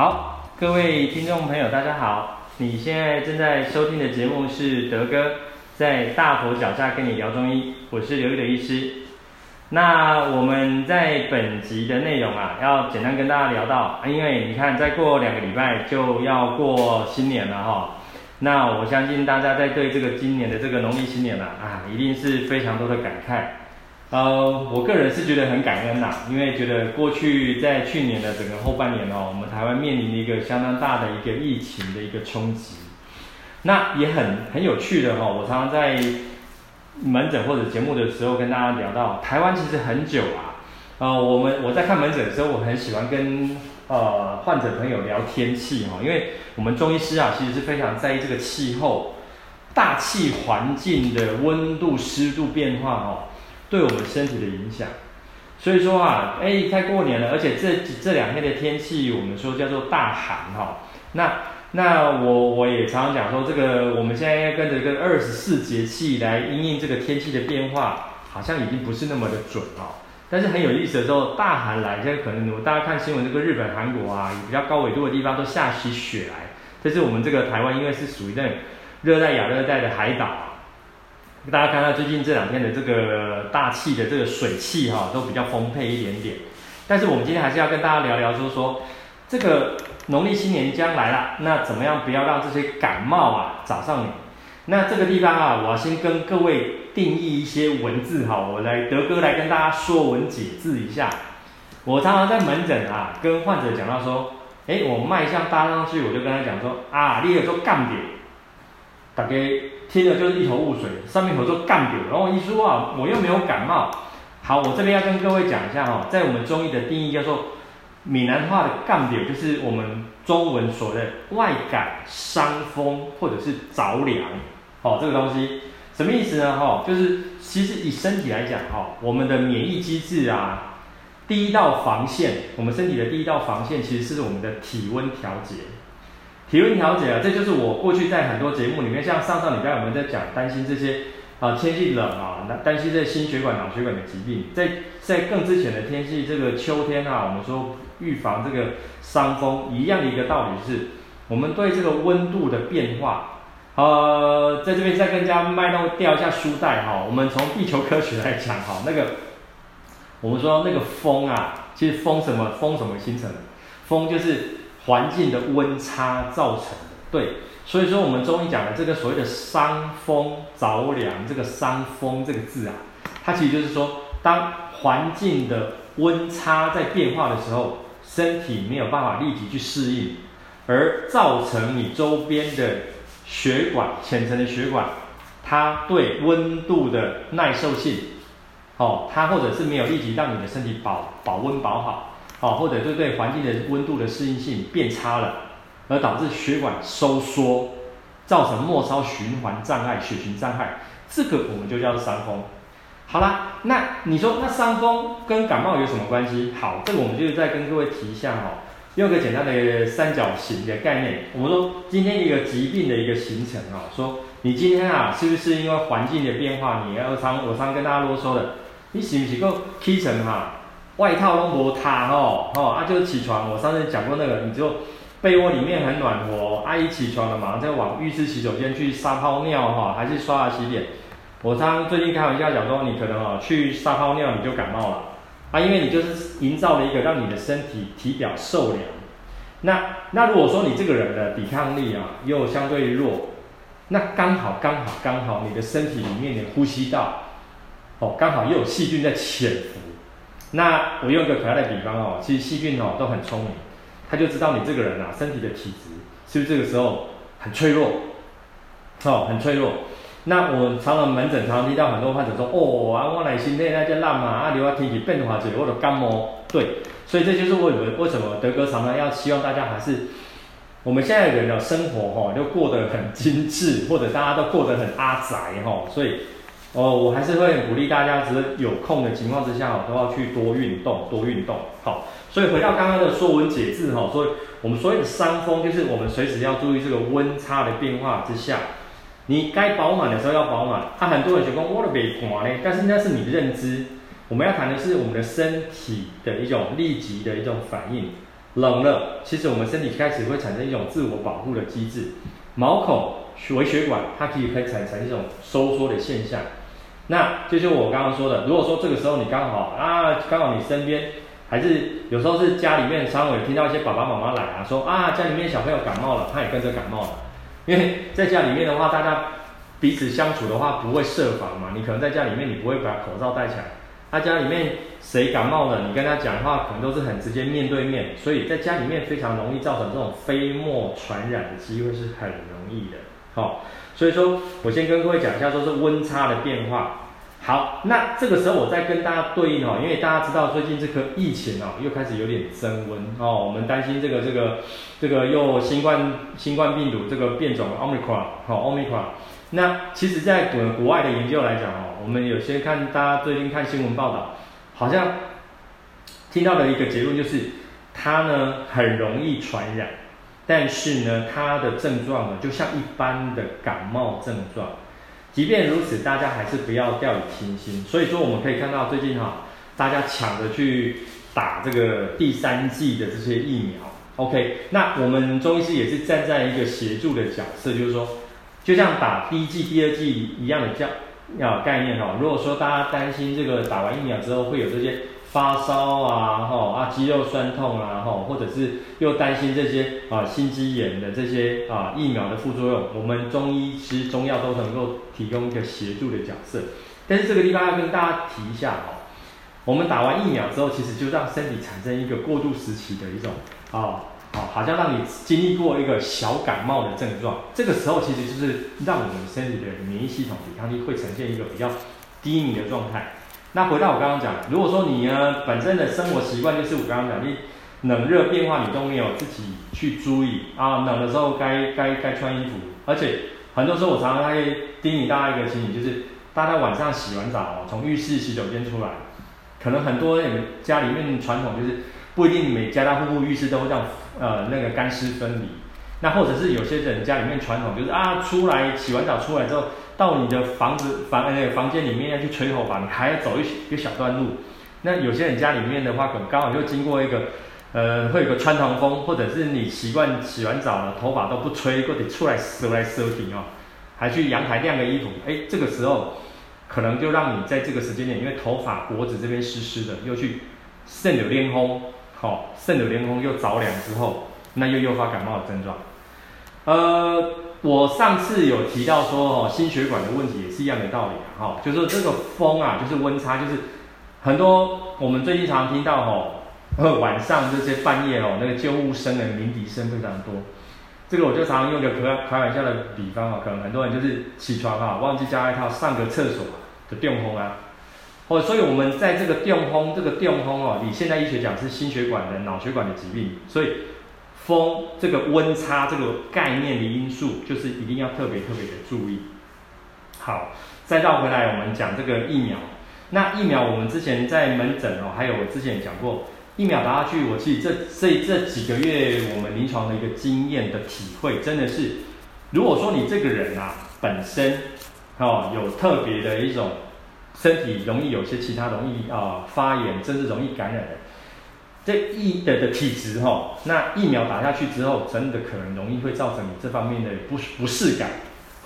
好，各位听众朋友，大家好。你现在正在收听的节目是德哥在大佛脚下跟你聊中医，我是刘玉的医师。那我们在本集的内容啊，要简单跟大家聊到，因为你看，再过两个礼拜就要过新年了哈。那我相信大家在对这个今年的这个农历新年啊，啊，一定是非常多的感慨。呃，我个人是觉得很感恩呐、啊，因为觉得过去在去年的整个后半年哦，我们台湾面临一个相当大的一个疫情的一个冲击，那也很很有趣的哈、哦。我常常在门诊或者节目的时候跟大家聊到，台湾其实很久啊，呃，我们我在看门诊的时候，我很喜欢跟呃患者朋友聊天气哈、哦，因为我们中医师啊，其实是非常在意这个气候、大气环境的温度、湿度变化哦。对我们身体的影响，所以说啊，哎，快过年了，而且这这两天的天气，我们说叫做大寒哈、哦。那那我我也常常讲说，这个我们现在要跟着这个二十四节气来因应这个天气的变化，好像已经不是那么的准哦。但是很有意思的时候，大寒来，现在可能大家看新闻，这个日本、韩国啊，比较高纬度的地方都下起雪来。这是我们这个台湾，因为是属于那种热带亚热带的海岛。大家看到最近这两天的这个大气的这个水汽哈，都比较丰沛一点点。但是我们今天还是要跟大家聊聊，就是说这个农历新年将来了，那怎么样不要让这些感冒啊找上你？那这个地方啊，我要先跟各位定义一些文字哈，我来德哥来跟大家说文解字一下。我常常在门诊啊，跟患者讲到说，哎，我脉象搭上去，我就跟他讲说啊，你有做干点，大家。听了就是一头雾水，上面头说干掉，然后一说啊，我又没有感冒。好，我这边要跟各位讲一下哈，在我们中医的定义叫做闽南话的干掉，就是我们中文所的外感、伤风或者是着凉。哦，这个东西什么意思呢？哈，就是其实以身体来讲哈，我们的免疫机制啊，第一道防线，我们身体的第一道防线其实是我们的体温调节。体温调节啊，这就是我过去在很多节目里面，像上上礼拜我们在讲担心这些啊天气冷啊，那担心这心血管、脑血管的疾病，在在更之前的天气，这个秋天啊，我们说预防这个伤风一样的一个道理是，我们对这个温度的变化，呃，在这边再跟大家脉络调一下书袋哈，我们从地球科学来讲哈，那个我们说那个风啊，其实风什么风什么形成的？风就是。环境的温差造成的，对，所以说我们中医讲的这个所谓的伤风着凉，这个伤风这个字啊，它其实就是说，当环境的温差在变化的时候，身体没有办法立即去适应，而造成你周边的血管浅层的血管，它对温度的耐受性，哦，它或者是没有立即让你的身体保保温保好。好，或者对对环境的温度的适应性变差了，而导致血管收缩，造成末梢循环障碍、血循障碍，这个我们就叫做伤风。好啦，那你说那伤风跟感冒有什么关系？好，这个我们就再跟各位提一下哈，用个简单的三角形的概念，我们说今天一个疾病的一个形成啊，说你今天啊是不是因为环境的变化，你要常我常跟大家啰嗦的，你是不是够起床哈？外套都无烫哦，哦啊，就是起床。我上次讲过那个，你就被窝里面很暖和，阿姨起床了，马上就往浴室洗手间去撒泡尿哈，还是刷牙洗脸。我常常最近开玩笑讲说，你可能哦去撒泡尿你就感冒了啊，因为你就是营造了一个让你的身体体表受凉。那那如果说你这个人的抵抗力啊又相对弱，那刚好刚好刚好你的身体里面的呼吸道哦刚好又有细菌在潜伏。那我用一个可爱的比方哦，其实细菌哦都很聪明，他就知道你这个人啊身体的体质是不是这个时候很脆弱，哦很脆弱。那我常常门诊常常听到很多患者说，哦啊我来身体那叫烂嘛，啊流啊天气变化者或者感冒，对，所以这就是为为什么德哥常常要希望大家还是我们现在人的生活哈就过得很精致，或者大家都过得很阿宅哈，所以。哦，我还是会鼓励大家，只是有空的情况之下，都要去多运动，多运动。好，所以回到刚刚的说文解字哈，所以我们所谓的伤风，就是我们随时要注意这个温差的变化之下，你该保暖的时候要保暖。他、很多人就讲我的背寒呢，但是那是你的认知。我们要谈的是我们的身体的一种立即的一种反应。冷了，其实我们身体开始会产生一种自我保护的机制，毛孔、微血管它可以可以产生一种收缩的现象。那这就像我刚刚说的，如果说这个时候你刚好啊，刚好你身边还是有时候是家里面，常会听到一些爸爸妈妈来啊，说啊家里面小朋友感冒了，他也跟着感冒了，因为在家里面的话，大家彼此相处的话不会设防嘛，你可能在家里面你不会把口罩戴起来，他家里面谁感冒了，你跟他讲话可能都是很直接面对面，所以在家里面非常容易造成这种飞沫传染的机会是很容易的，好。所以说，我先跟各位讲一下，说是温差的变化。好，那这个时候我再跟大家对应哦，因为大家知道最近这个疫情哦，又开始有点增温哦，我们担心这个这个这个又新冠新冠病毒这个变种 Omicron 哦 Omicron。那其实，在国国外的研究来讲哦，我们有些看大家最近看新闻报道，好像听到的一个结论就是，它呢很容易传染。但是呢，它的症状呢，就像一般的感冒症状。即便如此，大家还是不要掉以轻心。所以说，我们可以看到最近哈，大家抢着去打这个第三季的这些疫苗。OK，那我们中医师也是站在一个协助的角色，就是说，就像打第一季、第二季一样的这样啊概念哈。如果说大家担心这个打完疫苗之后会有这些。发烧啊，吼啊，肌肉酸痛啊，吼，或者是又担心这些啊心肌炎的这些啊疫苗的副作用，我们中医其实中药都能够提供一个协助的角色。但是这个地方要跟大家提一下哦，我们打完疫苗之后，其实就让身体产生一个过渡时期的一种啊，好，好像让你经历过一个小感冒的症状。这个时候其实就是让我们身体的免疫系统抵抗力会呈现一个比较低迷的状态。那回到我刚刚讲，如果说你呢本身的生活习惯就是我刚刚讲，你冷热变化你都没有自己去注意啊，冷的时候该该该穿衣服，而且很多时候我常常会叮咛大家一个情形，就是大家晚上洗完澡哦从浴室洗手间出来，可能很多人家里面传统就是不一定每家家户户浴室都会这样呃那个干湿分离，那或者是有些人家里面传统就是啊出来洗完澡出来之后。到你的房子房那个房间里面要去吹头发，你还要走一一小段路。那有些人家里面的话，可能刚好就经过一个，呃，会有个穿堂风，或者是你习惯洗完澡了，头发都不吹，或者出来收来收停哦，还去阳台晾个衣服。哎，这个时候可能就让你在这个时间点，因为头发脖子这边湿湿的，又去渗有连风，好，渗有连风又着凉之后，那又诱发感冒的症状。呃，我上次有提到说，哦，心血管的问题也是一样的道理，哈，就是这个风啊，就是温差，就是很多我们最近常听到，哦，晚上这些半夜哦，那个救护声的鸣笛声非常多。这个我就常常用个开开玩笑的比方啊，可能很多人就是起床啊，忘记加外套，上个厕所的电风啊，哦，所以我们在这个电风，这个电风哦，你现代医学讲是心血管的脑血管的疾病，所以。风这个温差这个概念的因素，就是一定要特别特别的注意。好，再绕回来，我们讲这个疫苗。那疫苗我们之前在门诊哦，还有我之前讲过，疫苗打下去，我其实这这这几个月我们临床的一个经验的体会，真的是，如果说你这个人啊本身哦有特别的一种身体容易有些其他容易啊、呃、发炎，甚至容易感染的。这疫的的体质哈，那疫苗打下去之后，真的可能容易会造成你这方面的不不适感，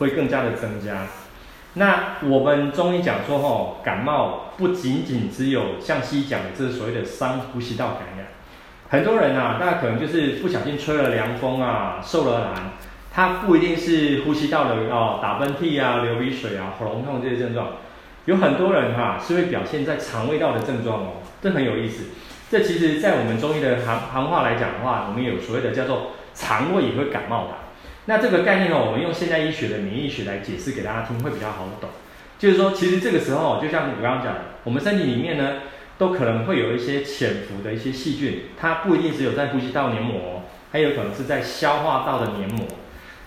会更加的增加。那我们中医讲说哈，感冒不仅仅只有像西医讲的，这所谓的伤呼吸道感染。很多人啊，大家可能就是不小心吹了凉风啊，受了寒，他不一定是呼吸道的哦，打喷嚏啊，流鼻水啊，喉咙痛这些症状。有很多人哈、是会表现在肠胃道的症状哦，这很有意思。这其实，在我们中医的行行话来讲的话，我们有所谓的叫做肠胃也会感冒的。那这个概念呢，我们用现代医学的免疫学来解释给大家听，会比较好懂。就是说，其实这个时候，就像我刚刚讲的，我们身体里面呢，都可能会有一些潜伏的一些细菌，它不一定只有在呼吸道黏膜，还有可能是在消化道的黏膜。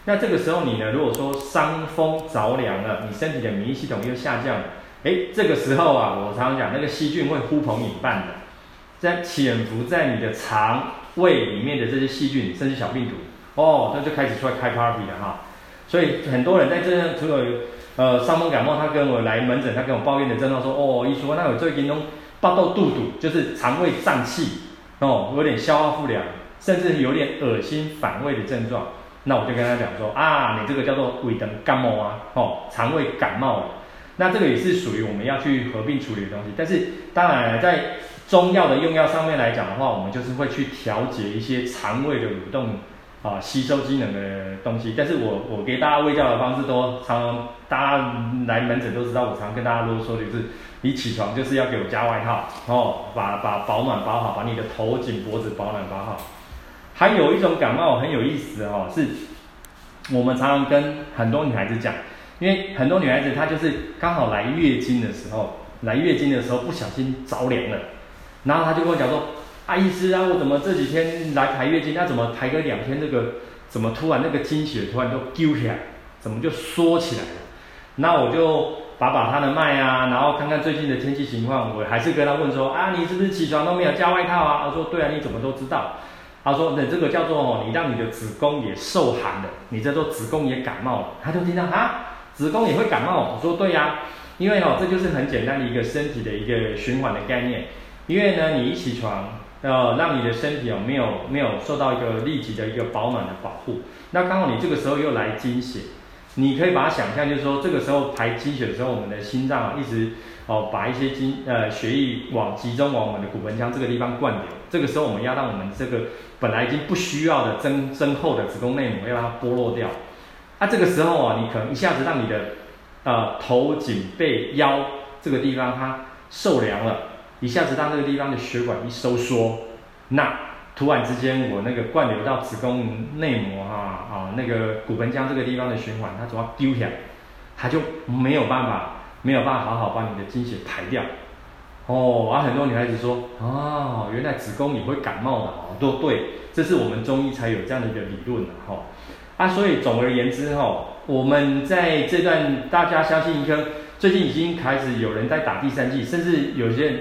那这个时候，你呢，如果说伤风着凉了，你身体的免疫系统又下降了，哎，这个时候啊，我常常讲，那个细菌会呼朋引伴的。在潜伏在你的肠胃里面的这些细菌，甚至小病毒，哦，它就开始出来开 party 了哈。所以很多人在这样除了呃伤风感冒，他跟我来门诊，他跟我抱怨的症状说，哦，一说，那我最近都爆到肚肚，就是肠胃胀气，哦，有点消化不良，甚至有点恶心反胃的症状，那我就跟他讲说啊，你这个叫做胃肠感冒啊，哦，肠胃感冒了。那这个也是属于我们要去合并处理的东西。但是当然在中药的用药上面来讲的话，我们就是会去调节一些肠胃的蠕动啊，吸收机能的东西。但是我我给大家喂教的方式都常常大家来门诊都知道，我常跟大家啰嗦的就是，你起床就是要给我加外套哦，把把保暖包好，把你的头颈脖子保暖包好。还有一种感冒很有意思哦，是我们常常跟很多女孩子讲，因为很多女孩子她就是刚好来月经的时候，来月经的时候不小心着凉了。然后他就跟我讲说：“啊，医师啊，我怎么这几天来排月经，那怎么排个两天，这个怎么突然那个经血突然就揪起来，怎么就缩起来了？”那我就把把他的脉啊，然后看看最近的天气情况，我还是跟他问说：“啊，你是不是起床都没有加外套啊？”他说：“对啊，你怎么都知道？”他说：“那这个叫做哦，你让你的子宫也受寒了，你这做子宫也感冒了。”他就听到啊，子宫也会感冒？我说：“对呀，因为哦，这就是很简单的一个身体的一个循环的概念。”因为呢，你一起床，呃，让你的身体哦没有没有受到一个立即的一个保暖的保护，那刚好你这个时候又来经血，你可以把它想象就是说，这个时候排经血的时候，我们的心脏啊一直哦把一些经呃血液往集中往我们的骨盆腔这个地方灌流，这个时候我们要让我们这个本来已经不需要的增增厚的子宫内膜要让它剥落掉，啊，这个时候啊，你可能一下子让你的呃头颈背腰这个地方它受凉了。一下子让这个地方的血管一收缩，那突然之间我那个灌流到子宫内膜哈啊那个骨盆腔这个地方的循环，它主要丢起来，它就没有办法没有办法好好把你的经血排掉。哦，啊很多女孩子说，哦，原来子宫也会感冒的哦，都对，这是我们中医才有这样的一个理论的哈。啊，所以总而言之哈，我们在这段大家相信一个，最近已经开始有人在打第三剂，甚至有些人。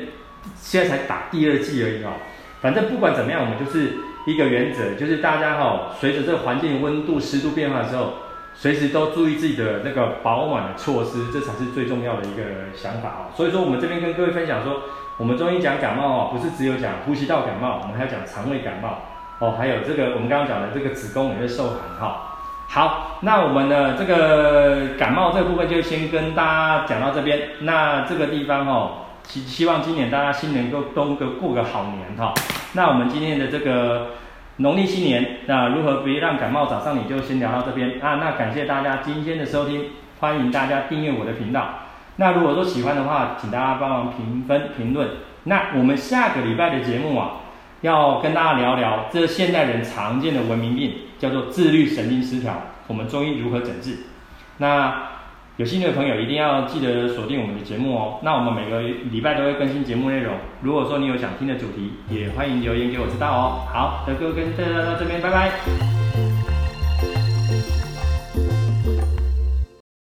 现在才打第二剂而已哈，反正不管怎么样，我们就是一个原则，就是大家哈，随着这个环境温度、湿度变化的时候，随时都注意自己的那个保暖的措施，这才是最重要的一个想法啊。所以说，我们这边跟各位分享说，我们中医讲感冒啊，不是只有讲呼吸道感冒，我们还要讲肠胃感冒哦，还有这个我们刚刚讲的这个子宫也会受寒哈。好，那我们的这个感冒这个部分就先跟大家讲到这边，那这个地方哦。希希望今年大家新年都都个过个好年哈。那我们今天的这个农历新年，那如何别让感冒找上你，就先聊到这边啊。那感谢大家今天的收听，欢迎大家订阅我的频道。那如果说喜欢的话，请大家帮忙评分评论。那我们下个礼拜的节目啊，要跟大家聊聊这现代人常见的文明病，叫做自律神经失调，我们中医如何诊治？那。有兴趣的朋友一定要记得锁定我们的节目哦。那我们每个礼拜都会更新节目内容。如果说你有想听的主题，也欢迎留言给我知道哦。好，德哥跟大家到这边，拜拜。